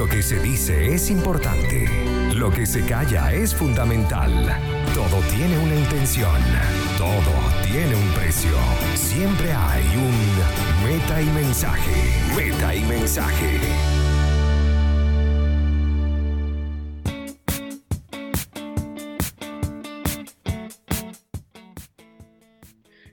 Lo que se dice es importante. Lo que se calla es fundamental. Todo tiene una intención. Todo tiene un precio. Siempre hay un meta y mensaje. Meta y mensaje.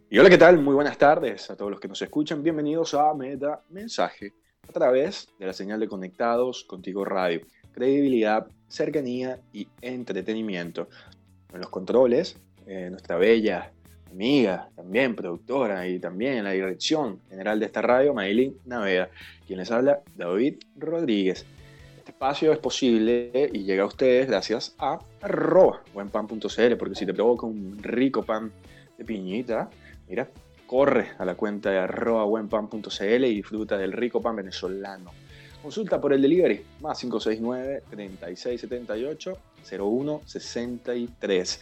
Y hola, ¿qué tal? Muy buenas tardes a todos los que nos escuchan. Bienvenidos a Meta Mensaje a través de la señal de Conectados Contigo Radio. Credibilidad, cercanía y entretenimiento. En los controles, eh, nuestra bella amiga, también productora y también en la dirección general de esta radio, Maylin Naveda, quien les habla, David Rodríguez. Este espacio es posible y llega a ustedes gracias a arroba buenpan.cl, porque si te provoca un rico pan de piñita, mira, corre a la cuenta de arroba buenpan.cl y disfruta del rico pan venezolano. Consulta por el delivery, más 569-3678-0163.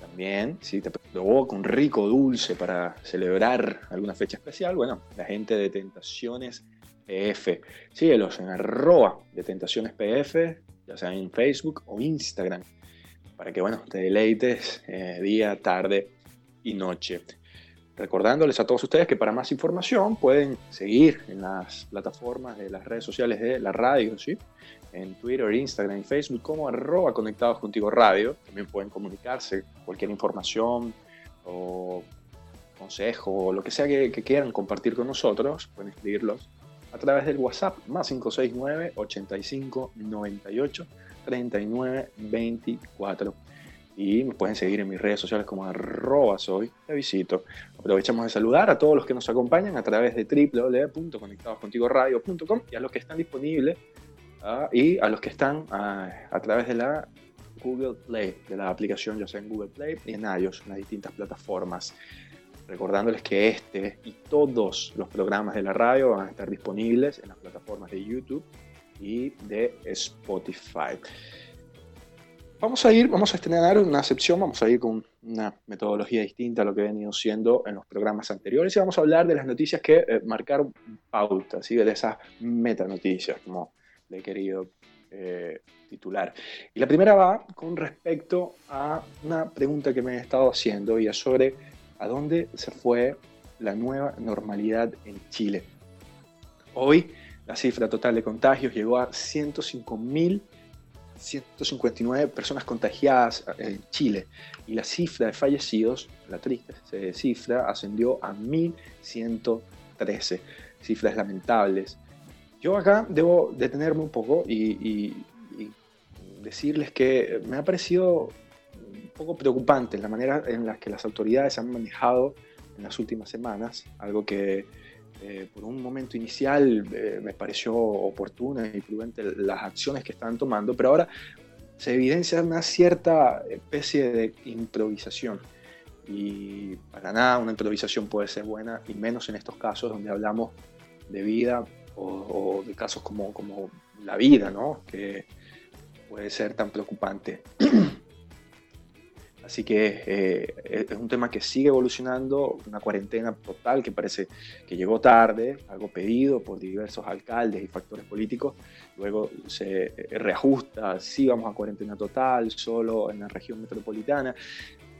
También, si te provoca un rico dulce para celebrar alguna fecha especial, bueno, la gente de Tentaciones PF. Síguelos en arroba de Tentaciones PF, ya sea en Facebook o Instagram, para que, bueno, te deleites eh, día, tarde y noche. Recordándoles a todos ustedes que para más información pueden seguir en las plataformas de las redes sociales de la radio, en Twitter, Instagram y Facebook como arroba conectados contigo radio. También pueden comunicarse cualquier información o consejo o lo que sea que, quieran compartir con nosotros. Pueden escribirlos a través del WhatsApp más 569 85 98 39 24 y me pueden seguir en mis redes sociales como arroba soy te visito. Aprovechamos de saludar a todos los que nos acompañan a través de www.conectadoscontigoradio.com y a los que están disponibles ah, y a los que están ah, a través de la Google Play, de la aplicación ya sea en Google Play y en iOS, en las distintas plataformas. Recordándoles que este y todos los programas de la radio van a estar disponibles en las plataformas de YouTube y de Spotify. Vamos a ir, vamos a estrenar una sección, vamos a ir con una metodología distinta a lo que he venido siendo en los programas anteriores y vamos a hablar de las noticias que eh, marcaron pautas, ¿sí? de esas metanoticias, como le he querido eh, titular. Y la primera va con respecto a una pregunta que me he estado haciendo y es sobre a dónde se fue la nueva normalidad en Chile. Hoy la cifra total de contagios llegó a 105 mil 159 personas contagiadas en Chile y la cifra de fallecidos, la triste cifra, ascendió a 1.113. Cifras lamentables. Yo acá debo detenerme un poco y, decirles que me ha parecido un poco preocupante la manera en la que las autoridades han manejado en las últimas semanas, algo que eh, por un momento inicial eh, me pareció oportuna y prudente las acciones que están tomando, pero ahora se evidencia una cierta especie de improvisación. Y para nada una improvisación puede ser buena, y menos en estos casos donde hablamos de vida o, de casos como, como la vida, ¿no? que puede ser tan preocupante. Así que eh, es un tema que sigue evolucionando, una cuarentena total que parece que llegó tarde, algo pedido por diversos alcaldes y factores políticos, luego se reajusta, sí vamos a cuarentena total, solo en la región metropolitana.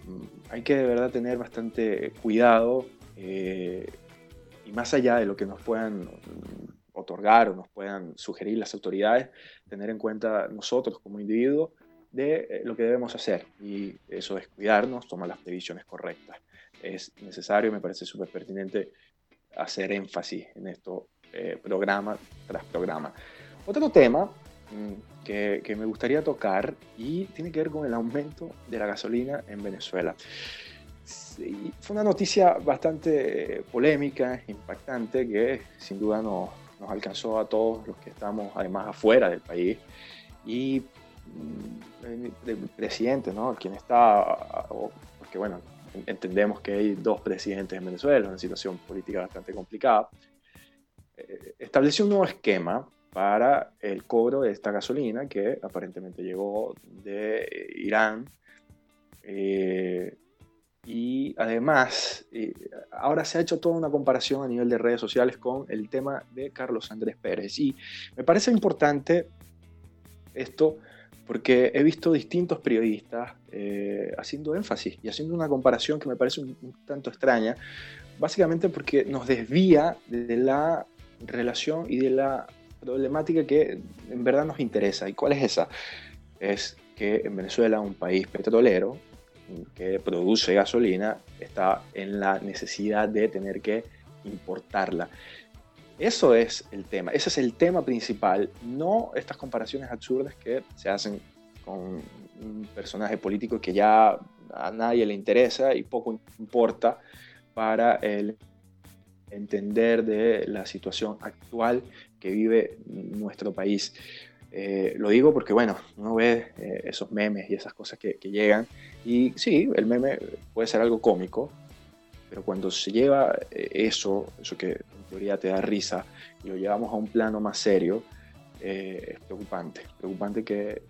Mm, hay que de verdad tener bastante cuidado eh, y más allá de lo que nos puedan otorgar o nos puedan sugerir las autoridades, tener en cuenta nosotros como individuos de eh, lo que debemos hacer y eso es cuidarnos, tomar las previsiones correctas. Es necesario, me parece súper pertinente hacer énfasis en esto eh, programa tras programa. Otro tema mm, que, que, me gustaría tocar y tiene que ver con el aumento de la gasolina en Venezuela. fue una noticia bastante polémica, impactante, que sin duda nos, nos alcanzó a todos los que estamos además afuera del país y el presidente, ¿no? Quien está, porque bueno, entendemos que hay dos presidentes en Venezuela, una situación política bastante complicada, eh, estableció un nuevo esquema para el cobro de esta gasolina que aparentemente llegó de Irán. Eh, y además, eh, ahora se ha hecho toda una comparación a nivel de redes sociales con el tema de Carlos Andrés Pérez. Y me parece importante esto porque he visto distintos periodistas eh, haciendo énfasis y haciendo una comparación que me parece un, tanto extraña, básicamente porque nos desvía de la relación y de la problemática que en verdad nos interesa. ¿Y cuál es esa? Es que en Venezuela, un país petrolero que produce gasolina, está en la necesidad de tener que importarla. Eso es el tema, ese es el tema principal, no estas comparaciones absurdas que se hacen con un personaje político que ya a nadie le interesa y poco importa para el entender de la situación actual que vive nuestro país. Eh, lo digo porque, bueno, uno ve eh, esos memes y esas cosas que, que, llegan y sí, el meme puede ser algo cómico, pero cuando se lleva eh, eso, eso que teoría te da risa y lo llevamos a un plano más serio, eh, es preocupante. Preocupante que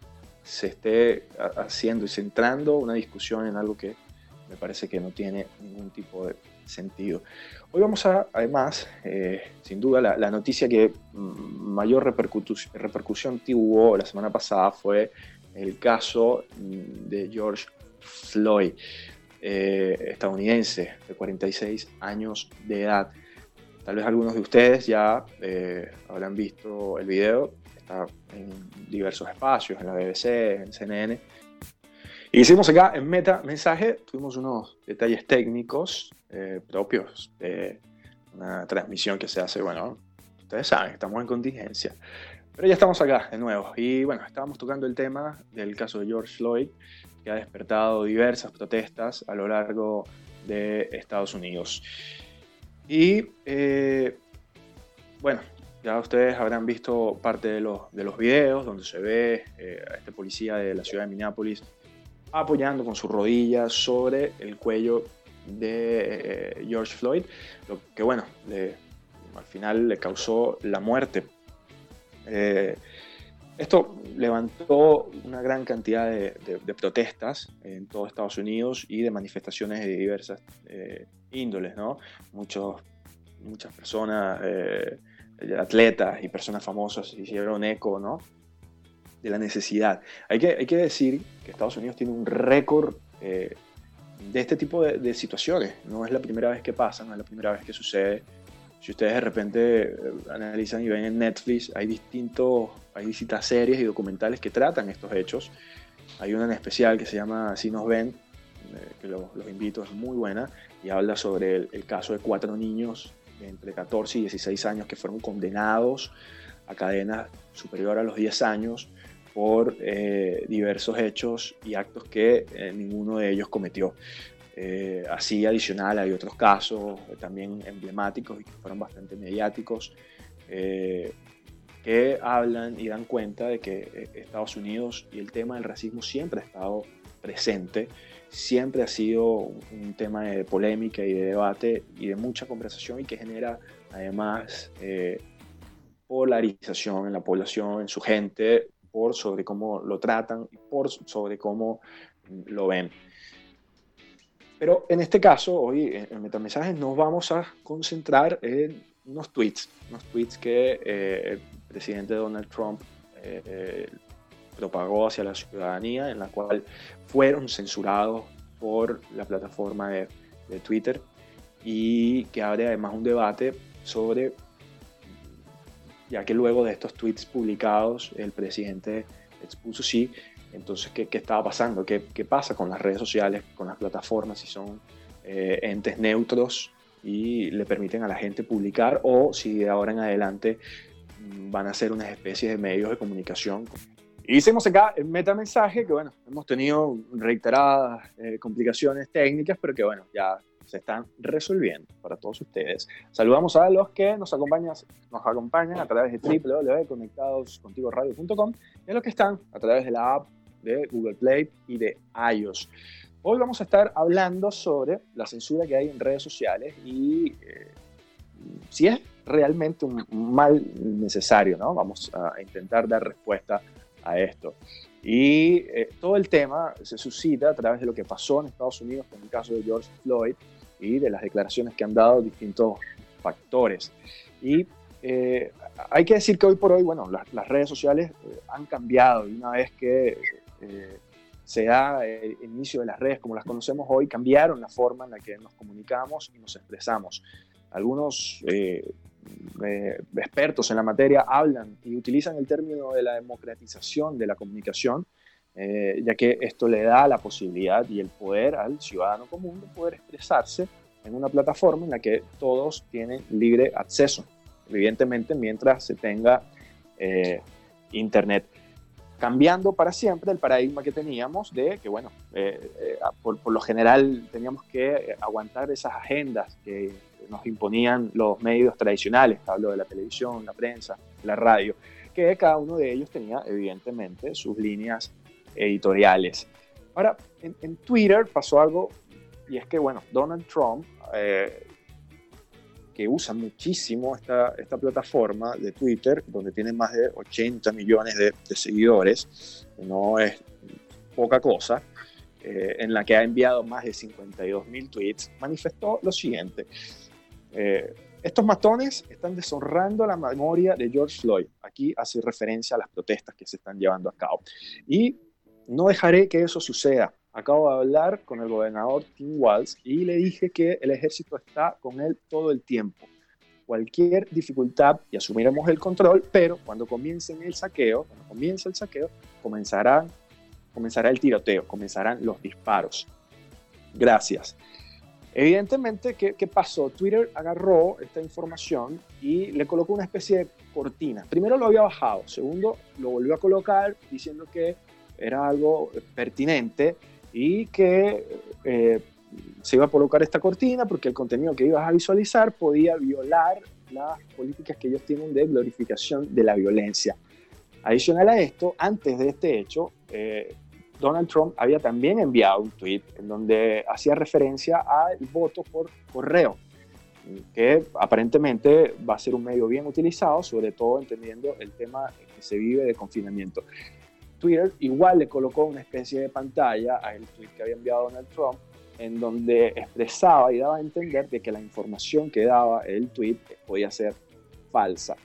se esté haciendo y centrando una discusión en algo que me parece que no tiene ningún tipo de sentido. Hoy vamos a, además, eh, sin duda, la, noticia que mayor repercusión tuvo la semana pasada fue el caso de George Floyd, eh, estadounidense de 46 años de edad. Tal vez algunos de ustedes ya eh, habrán visto el video, está en diversos espacios, en la BBC, en CNN. Y hicimos acá en Meta Mensaje, tuvimos unos detalles técnicos eh, propios de una transmisión que se hace, bueno, ustedes saben, estamos en contingencia. Pero ya estamos acá de nuevo. Y bueno, estábamos tocando el tema del caso de George Floyd, que ha despertado diversas protestas a lo largo de Estados Unidos. Y eh, bueno, ya ustedes habrán visto parte de los, de los videos donde se ve eh, a este policía de la ciudad de Minneapolis apoyando con sus rodillas sobre el cuello de eh, George Floyd, lo que bueno, al final le causó la muerte. esto levantó una gran cantidad de, protestas en todo Estados Unidos y de manifestaciones de diversas índoles, ¿no? Muchos, muchas personas, eh, atletas y personas famosas hicieron eco, ¿no? De la necesidad. Hay que, hay que decir que Estados Unidos tiene un récord eh, de este tipo de, situaciones. No es la primera vez que pasa, no es la primera vez que sucede. Si ustedes de repente eh, analizan y ven en Netflix, hay distintos, hay distintas series y documentales que tratan estos hechos. Hay una en especial que se llama Si nos ven, que los, los invito, es muy buena y habla sobre el, caso de cuatro niños entre 14 y 16 años que fueron condenados a cadenas superior a los 10 años por eh, diversos hechos y actos que eh, ninguno de ellos cometió. Eh, así adicional hay otros casos también emblemáticos y que fueron bastante mediáticos que hablan y dan cuenta de que Estados Unidos y el tema del racismo siempre ha estado presente siempre ha sido un tema de polémica y de debate y de mucha conversación y que genera además eh, polarización en la población, en su gente, por sobre cómo lo tratan y por sobre cómo lo ven. Pero en este caso, hoy en Metamensajes nos vamos a concentrar en unos tweets, unos tweets que eh, el presidente Donald Trump eh, propagó hacia la ciudadanía, en la cual fueron censurados por la plataforma de, Twitter y que abre además un debate sobre, ya que luego de estos tweets publicados el presidente expuso sí, entonces qué, qué estaba pasando, ¿Qué, ¿Qué, pasa con las redes sociales, con las plataformas, si son eh, entes neutros y le permiten a la gente publicar o si de ahora en adelante van a ser unas especies de medios de comunicación hicimos acá el metamensaje, que bueno, hemos tenido reiteradas eh, complicaciones técnicas, pero que bueno, ya se están resolviendo para todos ustedes. Saludamos a los que nos acompañan, nos acompañan a través de www.conectadoscontigoradio.com y a los que están a través de la app de Google Play y de iOS. Hoy vamos a estar hablando sobre la censura que hay en redes sociales y eh, si es realmente un mal necesario, ¿no? Vamos a intentar dar respuesta a esto. Y eh, todo el tema se suscita a través de lo que pasó en Estados Unidos con el caso de George Floyd y de las declaraciones que han dado distintos factores. Y eh, hay que decir que hoy por hoy, bueno, las, redes sociales eh, han cambiado y una vez que eh, se da el inicio de las redes como las conocemos hoy, cambiaron la forma en la que nos comunicamos y nos expresamos. Algunos expertos en la materia hablan y utilizan el término de la democratización de la comunicación, ya que esto le da la posibilidad y el poder al ciudadano común de poder expresarse en una plataforma en la que todos tienen libre acceso evidentemente mientras se tenga eh, Internet. Cambiando para siempre el paradigma que teníamos de que, bueno, eh, eh, por, lo general teníamos que aguantar esas agendas que nos imponían los medios tradicionales, hablo de la televisión, la prensa, la radio, que cada uno de ellos tenía evidentemente sus líneas editoriales. Ahora, en, Twitter pasó algo, y es que, bueno, Donald Trump que usa muchísimo esta, plataforma de Twitter, donde tiene más de 80 millones de, seguidores, no es poca cosa, eh, en la que ha enviado más de 52 mil tweets, manifestó lo siguiente. Eh, estos matones están deshonrando la memoria de George Floyd. Aquí hace referencia a las protestas que se están llevando a cabo. Y no dejaré que eso suceda. Acabo de hablar con el gobernador Tim Walz y le dije que el ejército está con él todo el tiempo. Cualquier dificultad y asumiremos el control, pero cuando comiencen el saqueo, cuando comience el saqueo, comenzará, comenzará el tiroteo, comenzarán los disparos. Gracias. Evidentemente, ¿qué, ¿qué, pasó? Twitter agarró esta información y le colocó una especie de cortina. Primero lo había bajado, segundo lo volvió a colocar diciendo que era algo pertinente y que eh, se iba a colocar esta cortina porque el contenido que ibas a visualizar podía violar las políticas que ellos tienen de glorificación de la violencia. Adicional a esto, antes de este hecho, eh, Donald Trump había también enviado un tweet en donde hacía referencia al voto por correo, que aparentemente va a ser un medio bien utilizado, sobre todo entendiendo el tema que se vive de confinamiento. Twitter igual le colocó una especie de pantalla al tweet que había enviado Donald Trump, en donde expresaba y daba a entender de que la información que daba el tweet podía ser falsa.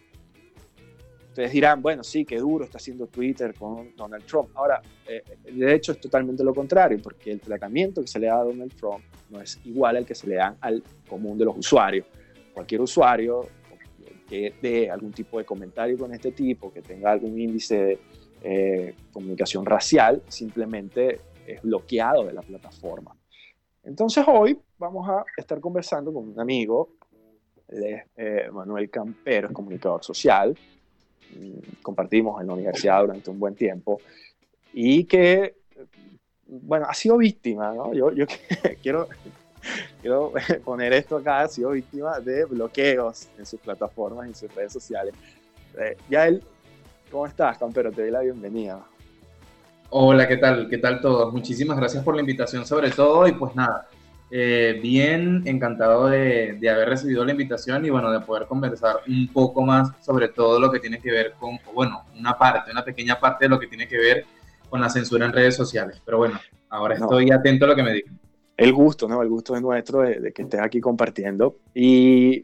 Ustedes dirán, bueno, sí, qué duro está haciendo Twitter con Donald Trump. Ahora, eh, de hecho es totalmente lo contrario, porque el tratamiento que se le da a Donald Trump no es igual al que se le da al común de los usuarios. Cualquier usuario que dé algún tipo de comentario con este tipo, que tenga algún índice de eh, comunicación racial, simplemente es bloqueado de la plataforma. Entonces hoy vamos a estar conversando con un amigo, eh, Manuel Campero, es comunicador social, compartimos en la universidad durante un buen tiempo, y que, bueno, ha sido víctima, ¿no? Yo, yo quiero, quiero poner esto acá, ha sido víctima de bloqueos en sus plataformas, en sus redes sociales. Eh, ya él ¿Cómo estás, Campero? Te doy la bienvenida. Hola, ¿qué tal? ¿Qué tal todos? Muchísimas gracias por la invitación sobre todo y pues nada, eh, bien encantado de, haber recibido la invitación y bueno, de poder conversar un poco más sobre todo lo que tiene que ver con, bueno, una parte, una pequeña parte de lo que tiene que ver con la censura en redes sociales. Pero bueno, ahora estoy atento a lo que me digan. El gusto, ¿no? El gusto es nuestro de que estés aquí compartiendo. Y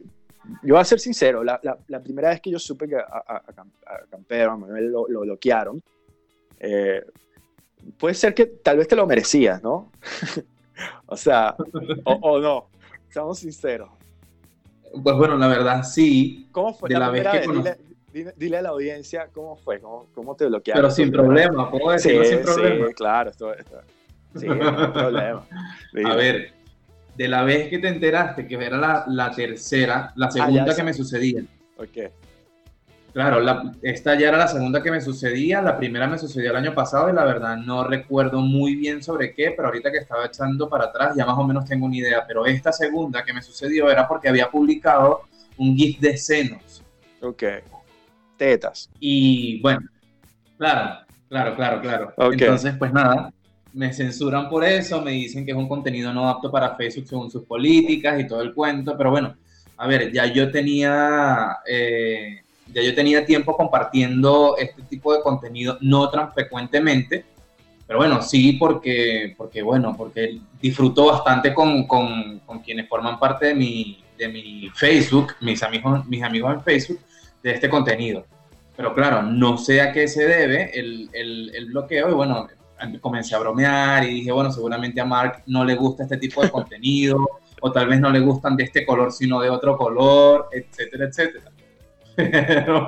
yo voy a ser sincero, la, la, primera vez que yo supe que a, a, Campero, a Manuel lo, lo bloquearon, eh, puede ser que tal vez te lo merecías, ¿no? o sea, o, no, seamos sinceros. Pues bueno, la verdad sí. ¿Cómo fue la, vez que dile, a la audiencia cómo fue, cómo, cómo te bloquearon. Pero sin problema, ¿puedo decirlo sí, sin problema? Sí, claro, esto, sí, no problema. A ver, de la vez que te enteraste que era la, la tercera, la ah, segunda que me sucedía. Ok. Claro, la, esta ya era la segunda que me sucedía, la primera me sucedió el año pasado y la verdad no recuerdo muy bien sobre qué, pero ahorita que estaba echando para atrás ya más o menos tengo una idea, pero esta segunda que me sucedió era porque había publicado un GIF de senos. Ok. Tetas. Y bueno, claro, claro, claro, claro. Entonces, pues nada, me censuran por eso, me dicen que es un contenido no apto para Facebook según sus políticas y todo el cuento, pero bueno, a ver, ya yo tenía, eh, ya yo tenía tiempo compartiendo este tipo de contenido, no tan frecuentemente, pero bueno, sí porque, porque bueno, porque disfruto bastante con, con, con quienes forman parte de mi, de mi Facebook, mis amigos, mis amigos en Facebook, de este contenido. Pero claro, no sé a qué se debe el, el, el bloqueo y bueno, comencé a bromear y dije, bueno, seguramente a Mark no le gusta este tipo de contenido o tal vez no le gustan de este color sino de otro color, etcétera, etcétera.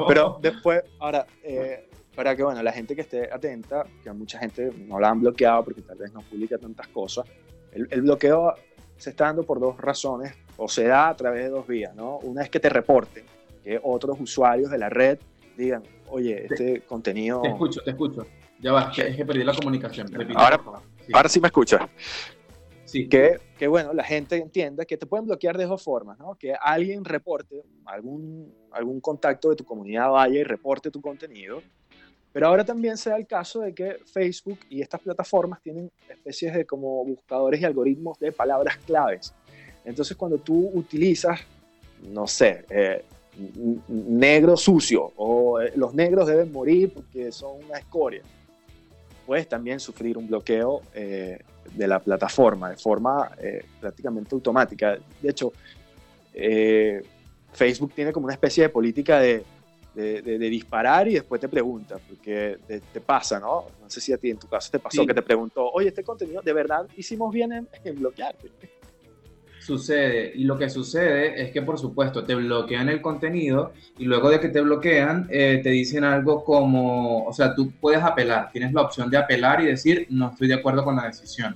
Pero, después, ahora, eh, para que bueno, la gente que esté atenta, que a mucha gente no la han bloqueado porque tal vez no publica tantas cosas, el, el bloqueo se está dando por dos razones o se da a través de dos vías, ¿no? Una es que te reporten, que otros usuarios de la red digan, oye, este contenido... Te escucho, te escucho. Ya va, es que perdí la comunicación. ahora, sí. ahora sí me escuchas. Sí. Que, que, bueno, la gente entienda que te pueden bloquear de dos formas, ¿no? Que alguien reporte, algún, algún contacto de tu comunidad vaya y reporte tu contenido. Pero ahora también se da el caso de que Facebook y estas plataformas tienen especies de como buscadores y algoritmos de palabras claves. Entonces cuando tú utilizas, no sé, eh, negro sucio o eh, los negros deben morir porque son una escoria, puedes también sufrir un bloqueo eh, de la plataforma de forma prácticamente automática. De hecho, Facebook tiene como una especie de política de, de, disparar y después te pregunta, porque te, pasa, ¿no? No sé si a ti en tu caso te pasó que te preguntó, oye, este contenido, ¿de verdad hicimos bien en, en bloquearte? Sucede, y lo que sucede es que por supuesto te bloquean el contenido y luego de que te bloquean eh, te dicen algo como, o sea, tú puedes apelar, tienes la opción de apelar y decir no estoy de acuerdo con la decisión.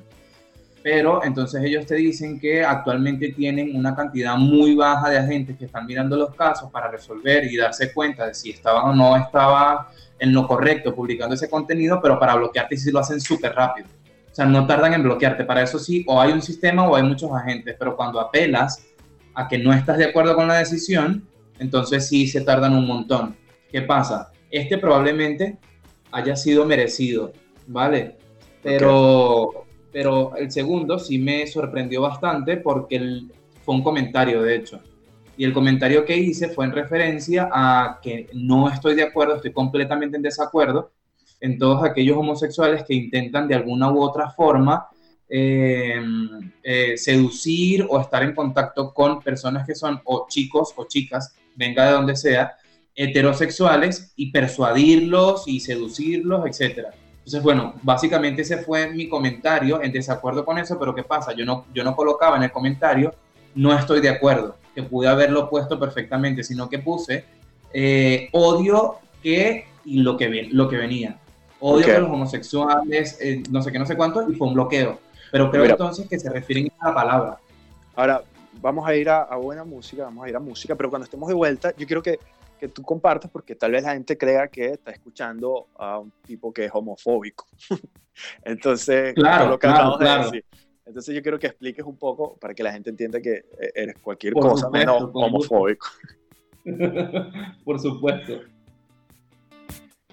Pero entonces ellos te dicen que actualmente tienen una cantidad muy baja de agentes que están mirando los casos para resolver y darse cuenta de si estaban o no estaba en lo correcto publicando ese contenido, pero para bloquearte sí lo hacen súper rápido. O sea, no tardan en bloquearte. Para eso sí, o hay un sistema o hay muchos agentes, pero cuando apelas a que no estás de acuerdo con la decisión, entonces sí se tardan un montón. ¿Qué pasa? Este probablemente haya sido merecido, ¿vale? Pero, pero el segundo sí me sorprendió bastante porque fue un comentario, de hecho. Y el comentario que hice fue en referencia a que no estoy de acuerdo, estoy completamente en desacuerdo en todos aquellos homosexuales que intentan de alguna u otra forma eh, eh, seducir o estar en contacto con personas que son o chicos o chicas, venga de donde sea, heterosexuales y persuadirlos y seducirlos, etc. Entonces, bueno, básicamente ese fue mi comentario en desacuerdo con eso, pero ¿qué pasa? Yo no, yo no colocaba en el comentario, no estoy de acuerdo, que pude haberlo puesto perfectamente, sino que puse eh, odio que y lo que, lo que venía odio a los homosexuales, eh, no sé qué, no sé cuánto, y fue un bloqueo. Pero creo entonces que se refieren a la palabra. Ahora, vamos a ir a, buena música, vamos a ir a música, pero cuando estemos de vuelta, yo quiero que, que tú compartas, porque tal vez la gente crea que está escuchando a un tipo que es homofóbico. Entonces, claro, claro, Entonces yo quiero que expliques un poco para que la gente entienda que eres cualquier cosa menos homofóbico. por supuesto.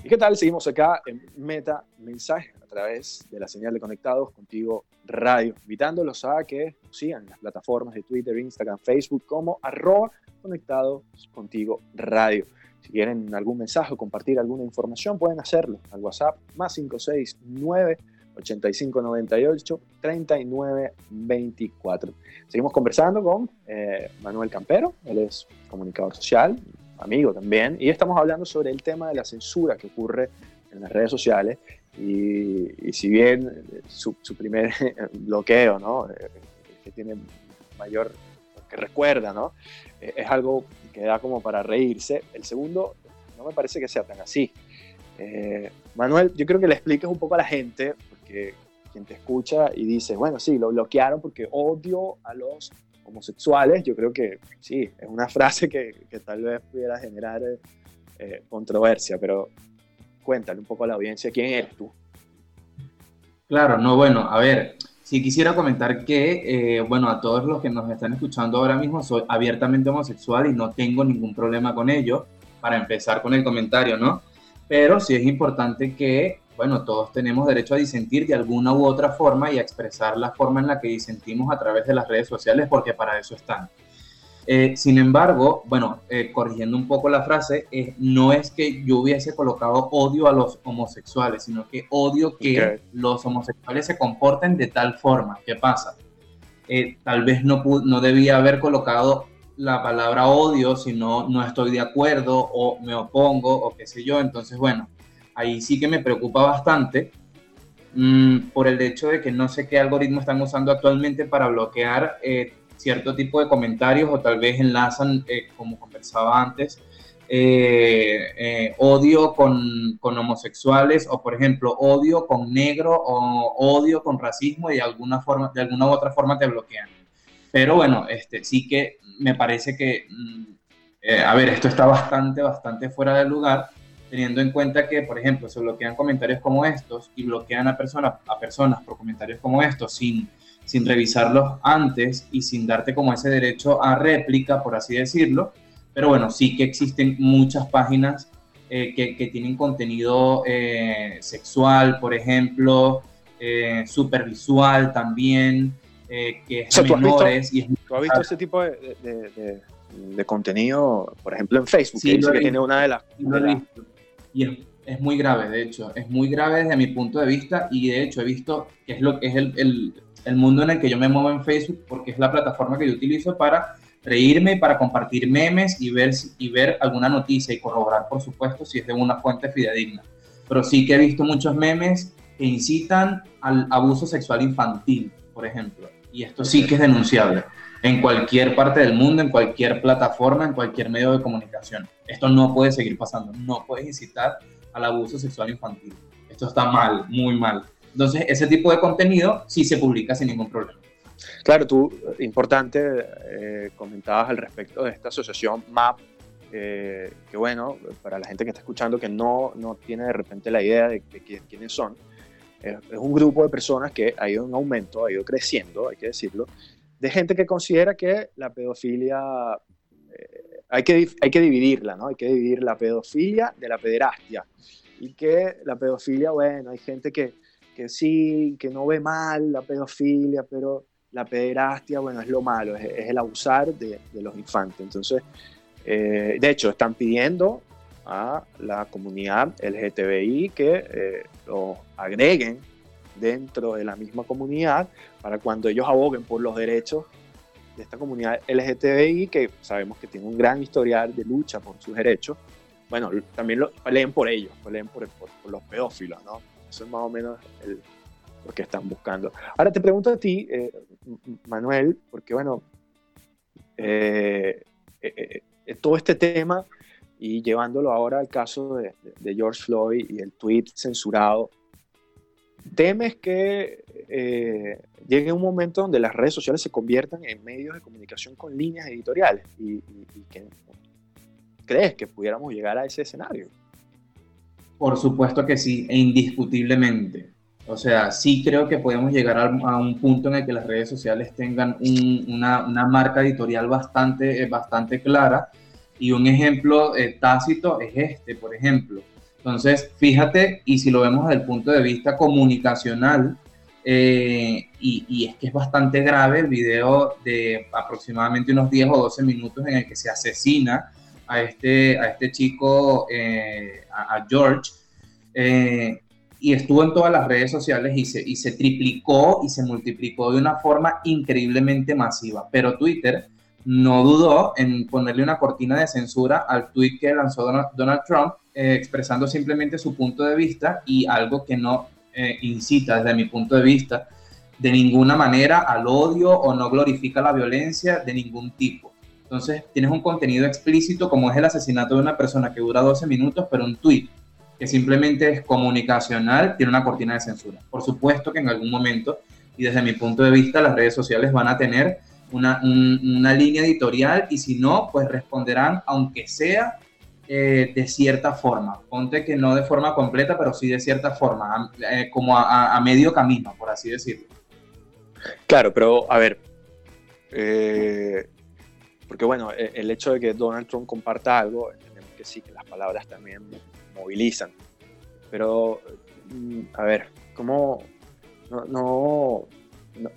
¿Y qué tal? Seguimos acá en Meta Mensaje a través de la señal de Conectados Contigo Radio, invitándolos a que sigan las plataformas de Twitter, Instagram, Facebook como arroba Conectados Contigo Radio. Si quieren algún mensaje o compartir alguna información, pueden hacerlo al WhatsApp más 569 8598 3924. Seguimos conversando con eh, Manuel Campero, él es comunicador social, amigo también, y estamos hablando sobre el tema de la censura que ocurre en las redes sociales. Y, si bien su, primer bloqueo, ¿no? Eh, que tiene mayor, que recuerda, ¿no? Eh, es algo que da como para reírse. El segundo, no me parece que sea tan así. Eh, Manuel, yo creo que le expliques un poco a la gente, porque quien te escucha y dice, bueno, sí, lo bloquearon porque odio a los homosexuales, yo creo que sí, es una frase que, que tal vez pudiera generar eh, controversia, pero cuéntale un poco a la audiencia quién eres tú. Claro, no, bueno, a ver, si quisiera comentar que, eh, bueno, a todos los que nos están escuchando ahora mismo, soy abiertamente homosexual y no tengo ningún problema con ello, para empezar con el comentario, ¿no? Pero sí es importante que bueno, todos tenemos derecho a disentir de alguna u otra forma y a expresar la forma en la que disentimos a través de las redes sociales, porque para eso están. Eh, sin embargo, bueno, eh, corrigiendo un poco la frase, eh, no es que yo hubiese colocado odio a los homosexuales, sino que odio que los homosexuales se comporten de tal forma. ¿Qué pasa? tal vez no, no debía haber colocado la palabra odio, sino no estoy de acuerdo o me opongo o qué sé yo. Entonces, bueno, ahí sí que me preocupa bastante mm, por el hecho de que no sé qué algoritmo están usando actualmente para bloquear eh, cierto tipo de comentarios o tal vez enlazan, eh, como conversaba antes, eh, odio con, con, homosexuales o, por ejemplo, odio con negro o odio con racismo y de alguna, forma, de alguna u otra forma te bloquean. Pero bueno, este, sí que me parece que, mm, a ver, esto está bastante, bastante fuera de lugar teniendo en cuenta que, por ejemplo, se bloquean comentarios como estos y bloquean a personas, a personas por comentarios como estos sin, sin revisarlos antes y sin darte como ese derecho a réplica, por así decirlo. Pero bueno, sí que existen muchas páginas eh, que, que, tienen contenido eh, sexual, por ejemplo, eh, supervisual también, eh, que es menores. y ¿Tú has visto ese tipo de, de, contenido, por ejemplo, en Facebook? Sí, que, tiene una de las y es, muy grave, de hecho, es muy grave desde mi punto de vista y de hecho he visto que es, lo, es el, el, el mundo en el que yo me muevo en Facebook porque es la plataforma que yo utilizo para reírme, para compartir memes y ver, y ver alguna noticia y corroborar, por supuesto, si es de una fuente fidedigna. Pero sí que he visto muchos memes que incitan al abuso sexual infantil, por ejemplo. Y esto sí que es denunciable en cualquier parte del mundo, en cualquier plataforma, en cualquier medio de comunicación. Esto no puede seguir pasando. No puedes incitar al abuso sexual infantil. Esto está mal, muy mal. Entonces, ese tipo de contenido sí se publica sin ningún problema. Claro, tú, importante, eh, comentabas al respecto de esta asociación MAP, eh, que bueno, para la gente que está escuchando que no, no tiene de repente la idea de, quiénes son, es un grupo de personas que ha ido en aumento, ha ido creciendo, hay que decirlo, de gente que considera que la pedofilia eh, hay, que, hay que dividirla, ¿no? Hay que dividir la pedofilia de la pederastia. Y que la pedofilia, bueno, hay gente que, que sí, que no ve mal la pedofilia, pero la pederastia, bueno, es lo malo, es, el abusar de, los infantes. Entonces, eh, de hecho, están pidiendo a la comunidad LGTBI que eh, lo agreguen dentro de la misma comunidad para cuando ellos aboguen por los derechos de esta comunidad LGTBI, que sabemos que tiene un gran historial de lucha por sus derechos, bueno, también lo, peleen por ellos, peleen por, por, los pedófilos, ¿no? Eso es más o menos lo que están buscando. Ahora te pregunto a ti, eh, Manuel, porque bueno, eh, eh, todo este tema y llevándolo ahora al caso de, de George Floyd y el tweet censurado temes que eh, llegue un momento donde las redes sociales se conviertan en medios de comunicación con líneas editoriales y, que crees que pudiéramos llegar a ese escenario. Por supuesto que sí, e indiscutiblemente. O sea, sí creo que podemos llegar a, un punto en el que las redes sociales tengan una, una, marca editorial bastante, eh, bastante clara. Y un ejemplo eh, tácito es este, por ejemplo. Entonces, fíjate, y si lo vemos desde el punto de vista comunicacional, eh, y, es que es bastante grave el video de aproximadamente unos 10 o 12 minutos en el que se asesina a este, a este chico, eh, a, George, eh, y estuvo en todas las redes sociales y se, y se triplicó y se multiplicó de una forma increíblemente masiva. Pero Twitter no dudó en ponerle una cortina de censura al tweet que lanzó Donald Trump eh, expresando simplemente su punto de vista y algo que no eh, incita desde mi punto de vista de ninguna manera al odio o no glorifica la violencia de ningún tipo. Entonces tienes un contenido explícito como es el asesinato de una persona que dura 12 minutos, pero un tweet que simplemente es comunicacional tiene una cortina de censura. Por supuesto que en algún momento, y desde mi punto de vista, las redes sociales van a tener una, una línea editorial y si no, pues responderán, aunque sea eh, de cierta forma. Ponte que no de forma completa, pero sí de cierta forma, eh, como a, medio camino, por así decirlo. Claro, pero a ver, eh, porque bueno, e, el hecho de que Donald Trump comparta algo, entendemos que sí, que las palabras también movilizan. Pero, mm, a ver, ¿cómo no, no,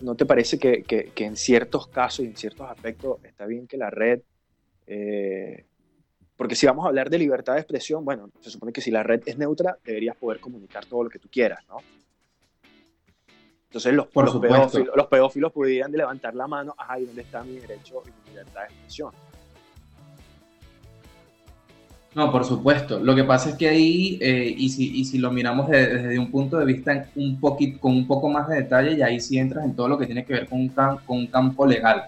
no, te parece que, que, en ciertos casos y en ciertos aspectos está bien que la red porque si vamos a hablar de libertad de expresión, bueno, se supone que si la red es neutra, deberías poder comunicar todo lo que tú quieras, ¿no? Entonces los, los pedófilos, los pedófilos pudieran levantar la mano, ajá, ¿y dónde está mi derecho y mi libertad de expresión? No, por supuesto. Lo que pasa es que ahí, eh, y, si, y, si, lo miramos desde un punto de vista un poquito, con un poco más de detalle, y ahí sí entras en todo lo que tiene que ver con un, con un campo legal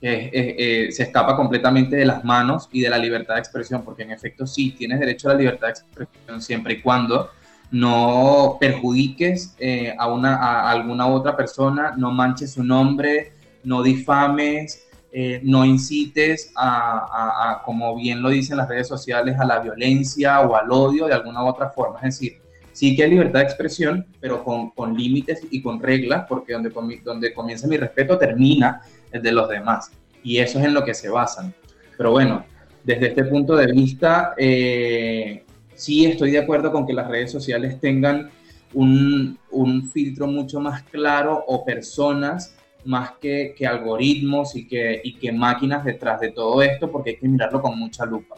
que eh, se escapa completamente de las manos y de la libertad de expresión, porque en efecto sí, tienes derecho a la libertad de expresión siempre y cuando no perjudiques eh, a, una, a alguna otra persona, no manches su nombre, no difames, eh, no incites a, como bien lo dicen las redes sociales, a la violencia o al odio de alguna u otra forma. Es decir, sí que hay libertad de expresión, pero con, con límites y con reglas, porque donde, donde comienza mi respeto termina el de los demás. Y eso es en lo que se basan. Pero bueno, desde este punto de vista, eh, sí estoy de acuerdo con que las redes sociales tengan un, un filtro mucho más claro o personas más que, que algoritmos y que, y que máquinas detrás de todo esto, porque hay que mirarlo con mucha lupa.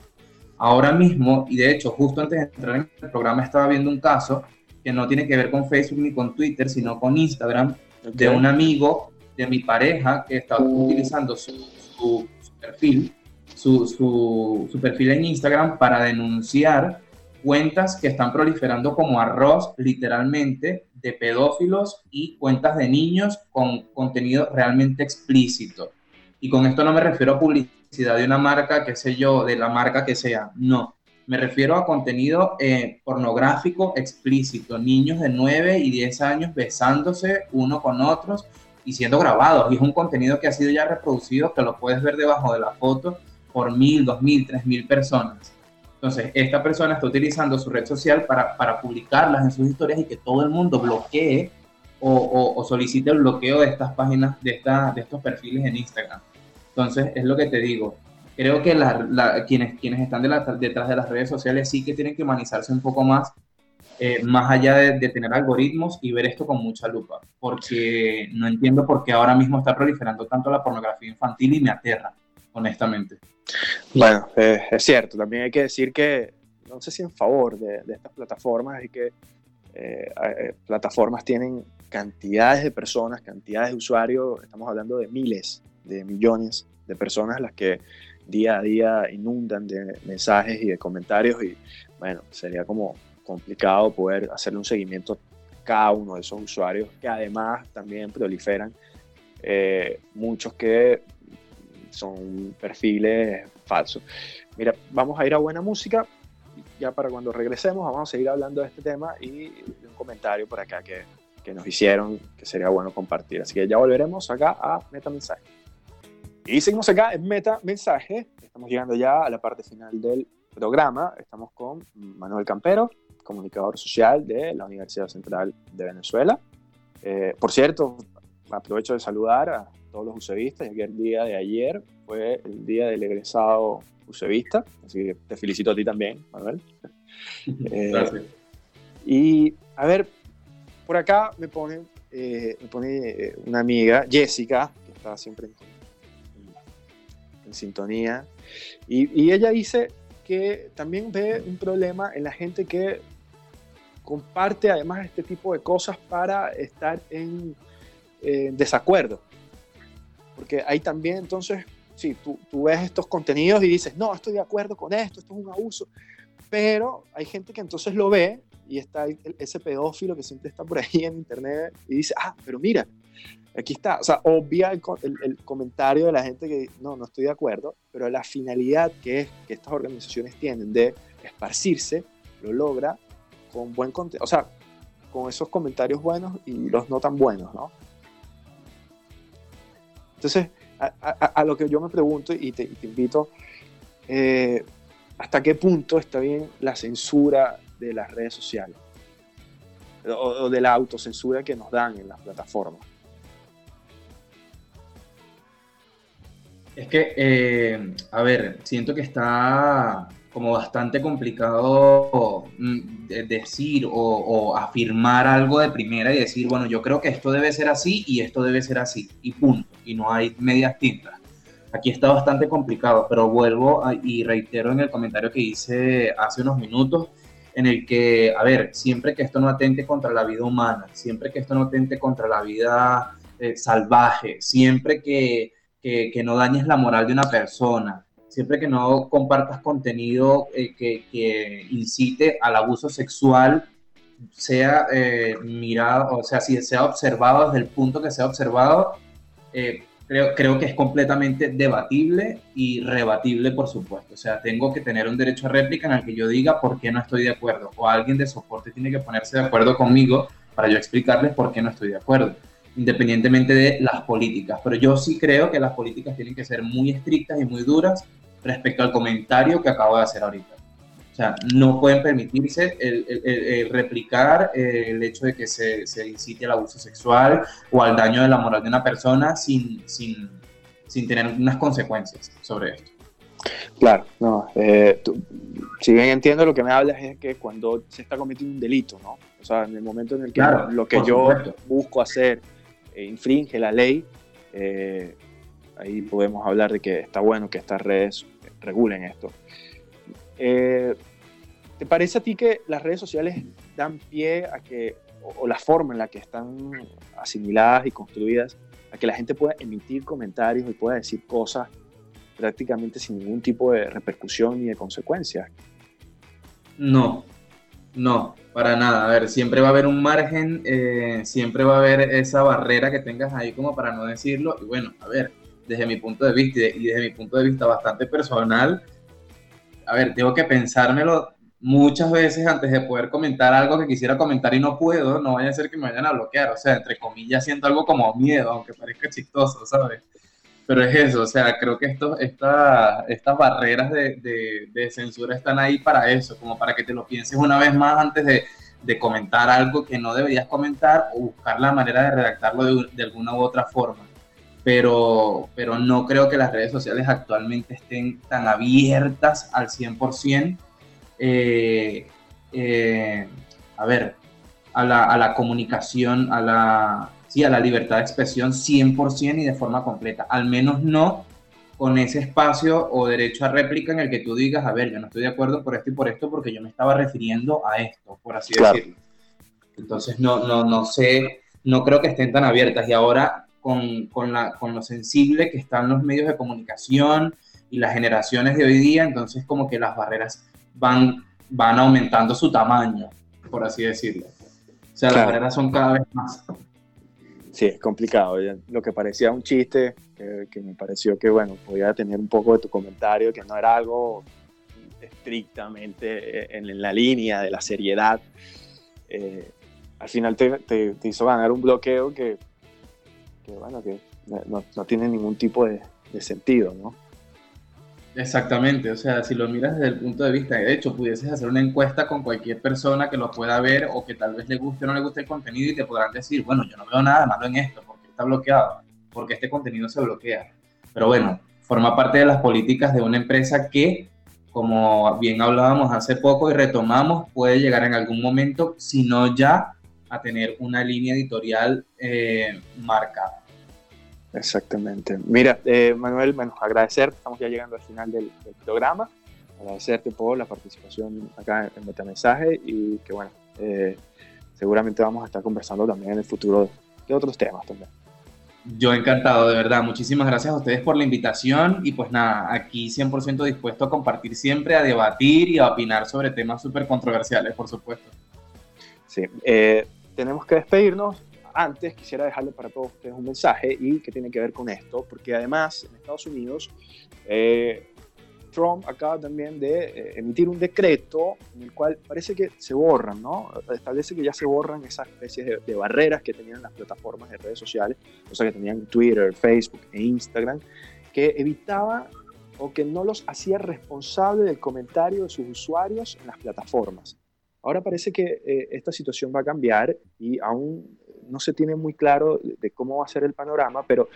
Ahora mismo, y de hecho, justo antes de entrar en el programa estaba viendo un caso que no tiene que ver con Facebook ni con Twitter, sino con Instagram, de un amigo de mi pareja que estaba utilizando su, su, perfil, su, su, su, perfil en Instagram para denunciar cuentas que están proliferando como arroz, literalmente, de pedófilos y cuentas de niños con contenido realmente explícito. Y con esto no me refiero a publicidad de una marca, qué sé yo, de la marca que sea, no. Me refiero a contenido eh, pornográfico explícito, niños de 9 y 10 años besándose uno con otros y siendo grabados. Y es un contenido que ha sido ya reproducido, que lo puedes ver debajo de la foto por mil, dos mil, tres mil personas. Entonces, esta persona está utilizando su red social para, para publicarlas en sus historias y que todo el mundo bloquee o, o, solicite el bloqueo de estas páginas, de, esta, de estos perfiles en Instagram. Entonces, es lo que te digo. Creo que la, quienes, quienes están detrás de las redes sociales sí que tienen que humanizarse un poco más, eh, más allá de, de, tener algoritmos y ver esto con mucha lupa, porque no entiendo por qué ahora mismo está proliferando tanto la pornografía infantil y me aterra, honestamente. Bueno, eh, es cierto, también hay que decir que, no sé si en favor de, estas plataformas, es que eh, eh, plataformas tienen cantidades de personas, cantidades de usuarios, estamos hablando de miles, de millones de personas las que día a día inundan de mensajes y de comentarios y bueno, sería como complicado poder hacerle un seguimiento a cada uno de esos usuarios que además también proliferan muchos que son perfiles falsos. Mira, vamos a ir a buena música. Ya para cuando regresemos vamos a seguir hablando de este tema y de un comentario por acá que, que nos hicieron que sería bueno compartir. Así que ya volveremos acá a Meta Mensaje. Y seguimos acá en Meta Mensaje. Estamos llegando ya a la parte final del programa. Estamos con Manuel Campero, comunicador social de la Universidad Central de Venezuela. Eh, por cierto, aprovecho de saludar a todos los usevistas, ya que el día de ayer fue el día del egresado usevista, así que te felicito a ti también, Manuel. Eh, Gracias. Y a ver, por acá me pone, eh, me pone eh, una amiga, Jessica, que está siempre en, en, sintonía, y, y ella dice que también ve un problema en la gente que comparte además este tipo de cosas para estar en desacuerdo. Porque ahí también entonces, sí, tú, tú ves estos contenidos y dices, no, estoy de acuerdo con esto, esto es un abuso, pero hay gente que entonces lo ve y está ese pedófilo que siempre está por ahí en internet y dice, ah, pero mira, aquí está, o sea, obvia el, el, comentario de la gente que no, no estoy de acuerdo, pero la finalidad que es que estas organizaciones tienen de esparcirse, lo logra con buen contenido, o sea, con esos comentarios buenos y los no tan buenos, ¿no? Entonces, a, lo que yo me pregunto y te, invito, eh, ¿hasta qué punto está bien la censura de las redes sociales? O, de la autocensura que nos dan en las plataformas. Es que, eh, a ver, siento que está como bastante complicado mm, decir o, afirmar algo de primera y decir, bueno, yo creo que esto debe ser así y esto debe ser así, y punto, y no hay medias tintas. Aquí está bastante complicado, pero vuelvo y reitero en el comentario que hice hace unos minutos, en el que, a ver, siempre que esto no atente contra la vida humana, siempre que esto no atente contra la vida eh, salvaje, siempre que, que, que no dañes la moral de una persona, siempre que no compartas contenido eh, que, incite al abuso sexual, sea eh, mirado, o sea, si sea observado desde el punto que sea observado, eh, creo, creo que es completamente debatible y rebatible, por supuesto. O sea, tengo que tener un derecho a réplica en el que yo diga por qué no estoy de acuerdo, o alguien de soporte tiene que ponerse de acuerdo conmigo para yo explicarles por qué no estoy de acuerdo independientemente de las políticas. Pero yo sí creo que las políticas tienen que ser muy estrictas y muy duras respecto al comentario que acabo de hacer ahorita. O sea, no pueden permitirse el, replicar eh, el hecho de que se, se, incite al abuso sexual o al daño de la moral de una persona sin, sin, sin tener unas consecuencias sobre esto. Claro, no. Eh, si bien entiendo lo que me hablas es que cuando se está cometiendo un delito, ¿no? O sea, en el momento en el que lo que yo busco hacer eh, infringe la ley, eh, ahí podemos hablar de que está bueno que estas redes regulen esto. Eh, ¿Te parece a ti que las redes sociales dan pie a que, o, la forma en la que están asimiladas y construidas, a que la gente pueda emitir comentarios y pueda decir cosas prácticamente sin ningún tipo de repercusión ni de consecuencias? No, no, para nada. A ver, siempre va a haber un margen, eh, siempre va a haber esa barrera que tengas ahí como para no decirlo. Y bueno, a ver, desde mi punto de vista y desde mi punto de vista bastante personal, a ver, tengo que pensármelo muchas veces antes de poder comentar algo que quisiera comentar y no puedo, no vaya a ser que me vayan a bloquear. O sea, entre comillas, siento algo como miedo, aunque parezca chistoso, ¿sabes? Pero es eso, o sea, creo que esto, esta, estas barreras de, de, censura están ahí para eso, como para que te lo pienses una vez más antes de, de comentar algo que no deberías comentar o buscar la manera de redactarlo de, alguna u otra forma. Pero, pero no creo que las redes sociales actualmente estén tan abiertas al 100%. Eh, eh, a ver, a la, a la comunicación, a la, sí, a la libertad de expresión 100% y de forma completa, al menos no con ese espacio o derecho a réplica en el que tú digas, a ver, yo no estoy de acuerdo por esto y por esto porque yo me estaba refiriendo a esto, por así decirlo. Entonces, no, no, no sé, no creo que estén tan abiertas. Y ahora, con, con, la, con lo sensible que están los medios de comunicación y las generaciones de hoy día, entonces como que las barreras van, van aumentando su tamaño, por así decirlo. O sea, las barreras son cada vez más. Sí, es complicado. Lo que parecía un chiste, que, me pareció que, bueno, podía tener un poco de tu comentario, que no era algo estrictamente en la línea de la seriedad, eh, al final te, hizo ganar un bloqueo que, bueno, que no, no, tiene ningún tipo de, de sentido, ¿no? Exactamente, o sea, si lo miras desde el punto de vista, de hecho, pudieses hacer una encuesta con cualquier persona que lo pueda ver o que tal vez le guste o no le guste el contenido y te podrán decir, bueno, yo no veo nada malo en esto, porque está bloqueado, porque este contenido se bloquea. Pero bueno, forma parte de las políticas de una empresa que, como bien hablábamos hace poco y retomamos, puede llegar en algún momento, si no ya, a tener una línea editorial eh, marcada. Exactamente. Mira, eh, Manuel, bueno, agradecer, estamos ya llegando al final del, programa, agradecerte por la participación acá en Metamensaje y que bueno, eh, seguramente vamos a estar conversando también en el futuro de otros temas también. Yo encantado, de verdad. Muchísimas gracias a ustedes por la invitación y pues nada, aquí 100% dispuesto a compartir siempre, a debatir y a opinar sobre temas súper controversiales, por supuesto. Sí, eh, tenemos que despedirnos antes quisiera dejarle para todos ustedes un mensaje y que tiene que ver con esto, porque además en Estados Unidos eh, Trump acaba también de eh, emitir un decreto en el cual parece que se borran, ¿no? Establece que ya se borran esas especies de, barreras que tenían las plataformas de redes sociales, o sea, que tenían Twitter, Facebook e Instagram, que evitaba o que no los hacía responsable del comentario de sus usuarios en las plataformas. Ahora parece que eh, esta situación va a cambiar y aún no se tiene muy claro de cómo va a ser el panorama, pero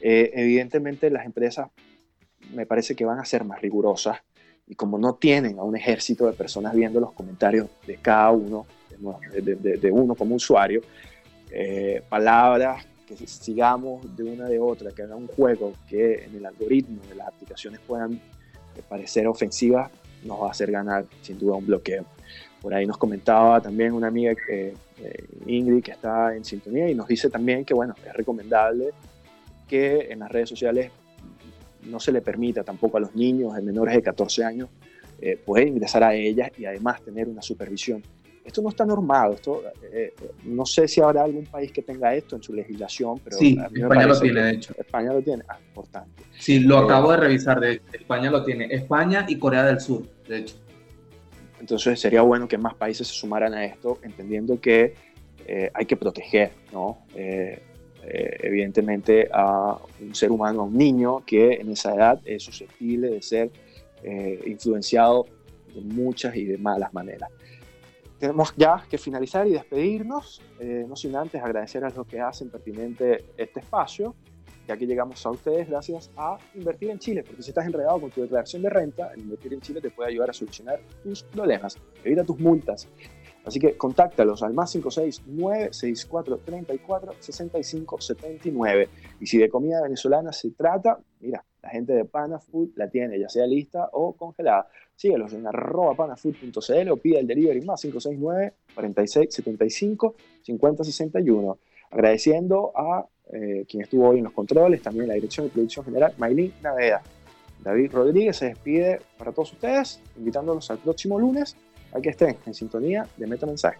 eh, evidentemente las empresas me parece que van a ser más rigurosas y como no tienen a un ejército de personas viendo los comentarios de cada uno, de, uno como usuario, eh, palabras que sigamos de una de otra, que haga un juego que en el algoritmo de las aplicaciones puedan parecer ofensivas, nos va a hacer ganar sin duda un bloqueo. Por ahí nos comentaba también una amiga, que, eh, Ingrid, que está en sintonía y nos dice también que, bueno, es recomendable que en las redes sociales no se le permita tampoco a los niños de menores de 14 años eh, poder ingresar a ellas y además tener una supervisión. Esto no está normado, esto, eh, no sé si habrá algún país que tenga esto en su legislación, pero sí, España lo tiene, de hecho. España lo tiene, ah, importante. Sí, lo acabo de revisar, de España lo tiene, España y Corea del Sur, de hecho. Entonces sería bueno que más países se sumaran a esto, entendiendo que hay que proteger, ¿no? Eh, evidentemente a un ser humano, a un niño que en esa edad es susceptible de ser eh, influenciado de muchas y de malas maneras. Tenemos ya que finalizar y despedirnos, eh, no sin antes agradecer a los que hacen pertinente este espacio, ya que llegamos a ustedes gracias a Invertir en Chile, porque si estás enredado con tu declaración de renta, Invertir en Chile te puede ayudar a solucionar tus problemas, evita tus multas, Así que contáctalos al más 569 64 34 65 79. Y si de comida venezolana se trata, mira, la gente de Panafood la tiene, ya sea lista o congelada. Síguelos en arroba panafood.cl o pide el delivery más 569 46 75 50 61. Agradeciendo a eh, quien estuvo hoy en los controles, también la dirección de producción general, Maylin Naveda. David Rodríguez se despide para todos ustedes, invitándolos al próximo lunes a que estén en sintonía de Meta Mensaje.